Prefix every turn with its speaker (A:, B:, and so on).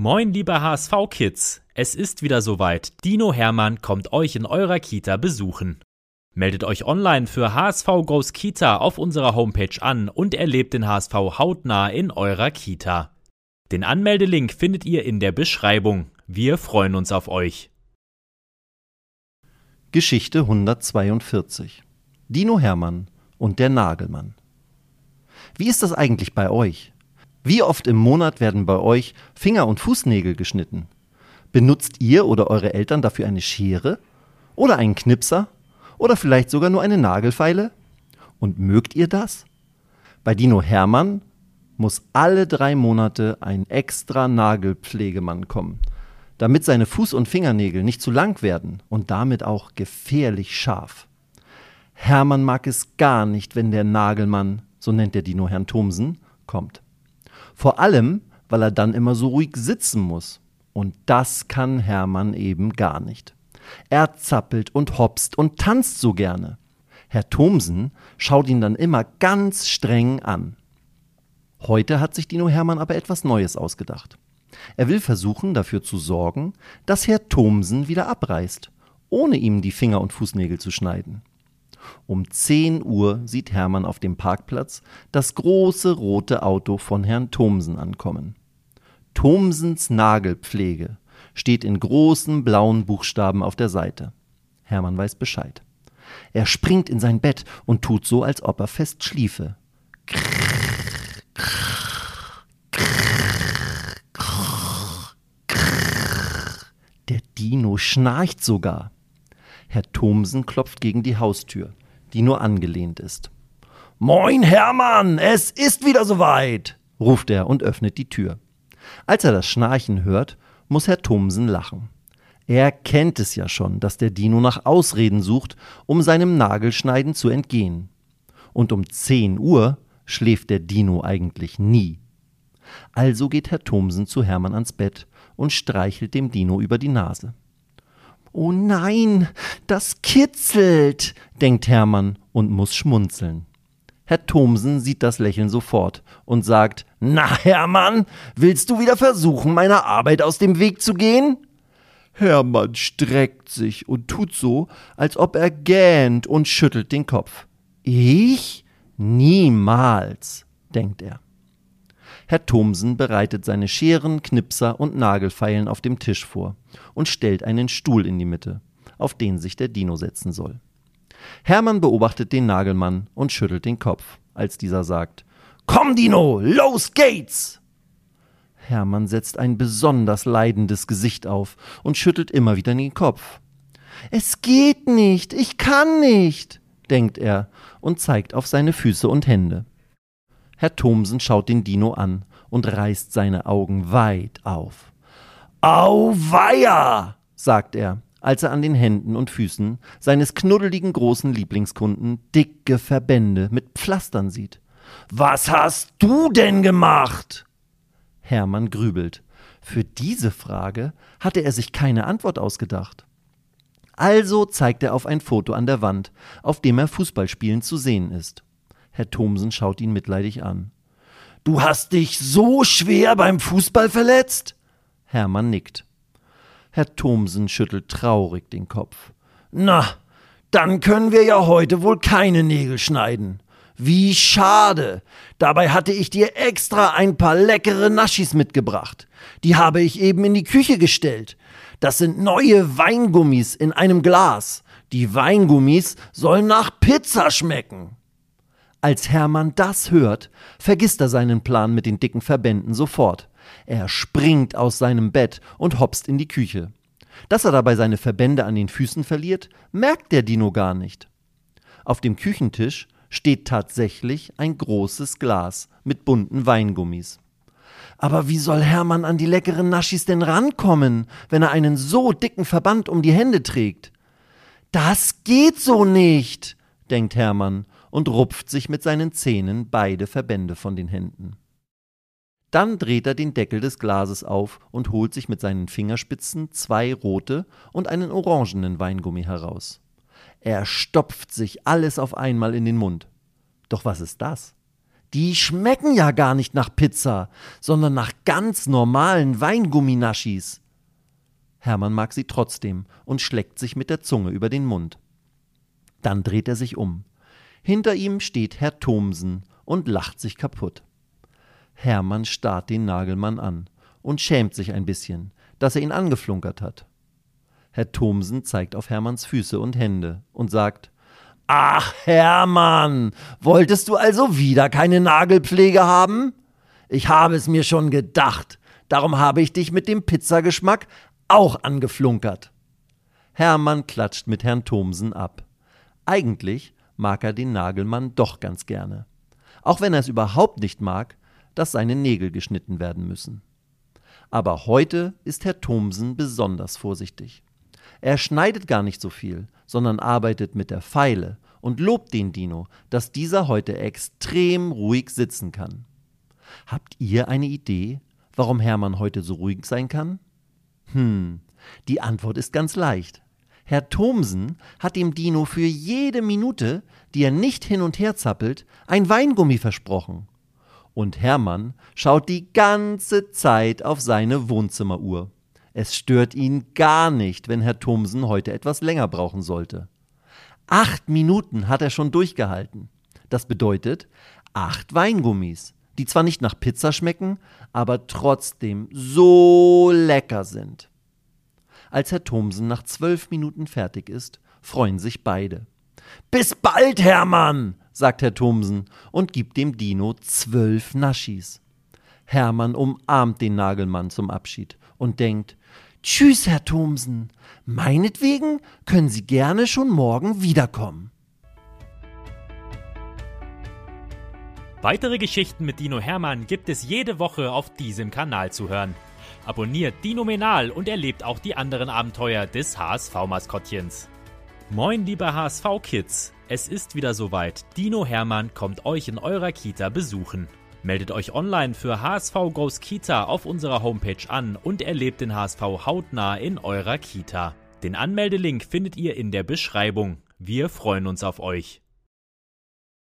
A: Moin, liebe HSV-Kids! Es ist wieder soweit. Dino Hermann kommt euch in eurer Kita besuchen. Meldet euch online für HSV Goes Kita auf unserer Homepage an und erlebt den HSV hautnah in eurer Kita. Den Anmeldelink findet ihr in der Beschreibung. Wir freuen uns auf euch.
B: Geschichte 142 Dino Hermann und der Nagelmann. Wie ist das eigentlich bei euch? Wie oft im Monat werden bei euch Finger- und Fußnägel geschnitten? Benutzt ihr oder eure Eltern dafür eine Schere? Oder einen Knipser? Oder vielleicht sogar nur eine Nagelfeile? Und mögt ihr das? Bei Dino Hermann muss alle drei Monate ein extra Nagelpflegemann kommen, damit seine Fuß- und Fingernägel nicht zu lang werden und damit auch gefährlich scharf. Hermann mag es gar nicht, wenn der Nagelmann, so nennt der Dino Herrn Thomsen, kommt. Vor allem, weil er dann immer so ruhig sitzen muss. Und das kann Hermann eben gar nicht. Er zappelt und hopst und tanzt so gerne. Herr Thomsen schaut ihn dann immer ganz streng an. Heute hat sich Dino Hermann aber etwas Neues ausgedacht. Er will versuchen, dafür zu sorgen, dass Herr Thomsen wieder abreißt, ohne ihm die Finger und Fußnägel zu schneiden. Um 10 Uhr sieht Hermann auf dem Parkplatz das große rote Auto von Herrn Thomsen ankommen. Thomsens Nagelpflege steht in großen blauen Buchstaben auf der Seite. Hermann weiß Bescheid. Er springt in sein Bett und tut so, als ob er fest schliefe. Der Dino schnarcht sogar. Herr Thomsen klopft gegen die Haustür, die nur angelehnt ist. Moin, Hermann, es ist wieder soweit, ruft er und öffnet die Tür. Als er das Schnarchen hört, muss Herr Thomsen lachen. Er kennt es ja schon, dass der Dino nach Ausreden sucht, um seinem Nagelschneiden zu entgehen. Und um 10 Uhr schläft der Dino eigentlich nie. Also geht Herr Thomsen zu Hermann ans Bett und streichelt dem Dino über die Nase. Oh nein, das kitzelt, denkt Hermann und muss schmunzeln. Herr Thomsen sieht das Lächeln sofort und sagt, Na, Hermann, willst du wieder versuchen, meiner Arbeit aus dem Weg zu gehen? Hermann streckt sich und tut so, als ob er gähnt und schüttelt den Kopf. Ich? Niemals, denkt er. Herr Thomsen bereitet seine Scheren, Knipser und Nagelfeilen auf dem Tisch vor und stellt einen Stuhl in die Mitte, auf den sich der Dino setzen soll. Hermann beobachtet den Nagelmann und schüttelt den Kopf, als dieser sagt: Komm, Dino, los geht's! Hermann setzt ein besonders leidendes Gesicht auf und schüttelt immer wieder den Kopf. Es geht nicht, ich kann nicht, denkt er und zeigt auf seine Füße und Hände. Herr Thomsen schaut den Dino an und reißt seine Augen weit auf. Auweia, sagt er als er an den Händen und Füßen seines knuddeligen großen Lieblingskunden dicke Verbände mit Pflastern sieht. Was hast du denn gemacht? Hermann grübelt. Für diese Frage hatte er sich keine Antwort ausgedacht. Also zeigt er auf ein Foto an der Wand, auf dem er Fußballspielen zu sehen ist. Herr Thomsen schaut ihn mitleidig an. Du hast dich so schwer beim Fußball verletzt? Hermann nickt. Herr Thomsen schüttelt traurig den Kopf. Na, dann können wir ja heute wohl keine Nägel schneiden. Wie schade. Dabei hatte ich dir extra ein paar leckere Naschis mitgebracht. Die habe ich eben in die Küche gestellt. Das sind neue Weingummis in einem Glas. Die Weingummis sollen nach Pizza schmecken. Als Hermann das hört, vergisst er seinen Plan mit den dicken Verbänden sofort. Er springt aus seinem Bett und hopst in die Küche. Dass er dabei seine Verbände an den Füßen verliert, merkt der Dino gar nicht. Auf dem Küchentisch steht tatsächlich ein großes Glas mit bunten Weingummis. Aber wie soll Hermann an die leckeren Naschis denn rankommen, wenn er einen so dicken Verband um die Hände trägt? Das geht so nicht, denkt Hermann und rupft sich mit seinen Zähnen beide Verbände von den Händen. Dann dreht er den Deckel des Glases auf und holt sich mit seinen Fingerspitzen zwei rote und einen orangenen Weingummi heraus. Er stopft sich alles auf einmal in den Mund. Doch was ist das? Die schmecken ja gar nicht nach Pizza, sondern nach ganz normalen Weingumminaschis. Hermann mag sie trotzdem und schleckt sich mit der Zunge über den Mund. Dann dreht er sich um. Hinter ihm steht Herr Thomsen und lacht sich kaputt. Hermann starrt den Nagelmann an und schämt sich ein bisschen, dass er ihn angeflunkert hat. Herr Thomsen zeigt auf Hermanns Füße und Hände und sagt Ach, Hermann, wolltest du also wieder keine Nagelpflege haben? Ich habe es mir schon gedacht, darum habe ich dich mit dem Pizzageschmack auch angeflunkert. Hermann klatscht mit Herrn Thomsen ab. Eigentlich mag er den Nagelmann doch ganz gerne. Auch wenn er es überhaupt nicht mag, dass seine Nägel geschnitten werden müssen. Aber heute ist Herr Thomsen besonders vorsichtig. Er schneidet gar nicht so viel, sondern arbeitet mit der Feile und lobt den Dino, dass dieser heute extrem ruhig sitzen kann. Habt ihr eine Idee, warum Hermann heute so ruhig sein kann? Hm, die Antwort ist ganz leicht. Herr Thomsen hat dem Dino für jede Minute, die er nicht hin und her zappelt, ein Weingummi versprochen. Und Hermann schaut die ganze Zeit auf seine Wohnzimmeruhr. Es stört ihn gar nicht, wenn Herr Thomsen heute etwas länger brauchen sollte. Acht Minuten hat er schon durchgehalten. Das bedeutet acht Weingummis, die zwar nicht nach Pizza schmecken, aber trotzdem so lecker sind. Als Herr Thomsen nach zwölf Minuten fertig ist, freuen sich beide. Bis bald, Hermann, sagt Herr Thomsen und gibt dem Dino zwölf Naschis. Hermann umarmt den Nagelmann zum Abschied und denkt, Tschüss, Herr Thomsen, meinetwegen können Sie gerne schon morgen wiederkommen.
A: Weitere Geschichten mit Dino Hermann gibt es jede Woche auf diesem Kanal zu hören. Abonniert Dino Menal und erlebt auch die anderen Abenteuer des HSV-Maskottchens. Moin, liebe HSV-Kids! Es ist wieder soweit. Dino Hermann kommt euch in eurer Kita besuchen. Meldet euch online für HSV Goes Kita auf unserer Homepage an und erlebt den HSV hautnah in eurer Kita. Den Anmeldelink findet ihr in der Beschreibung. Wir freuen uns auf euch.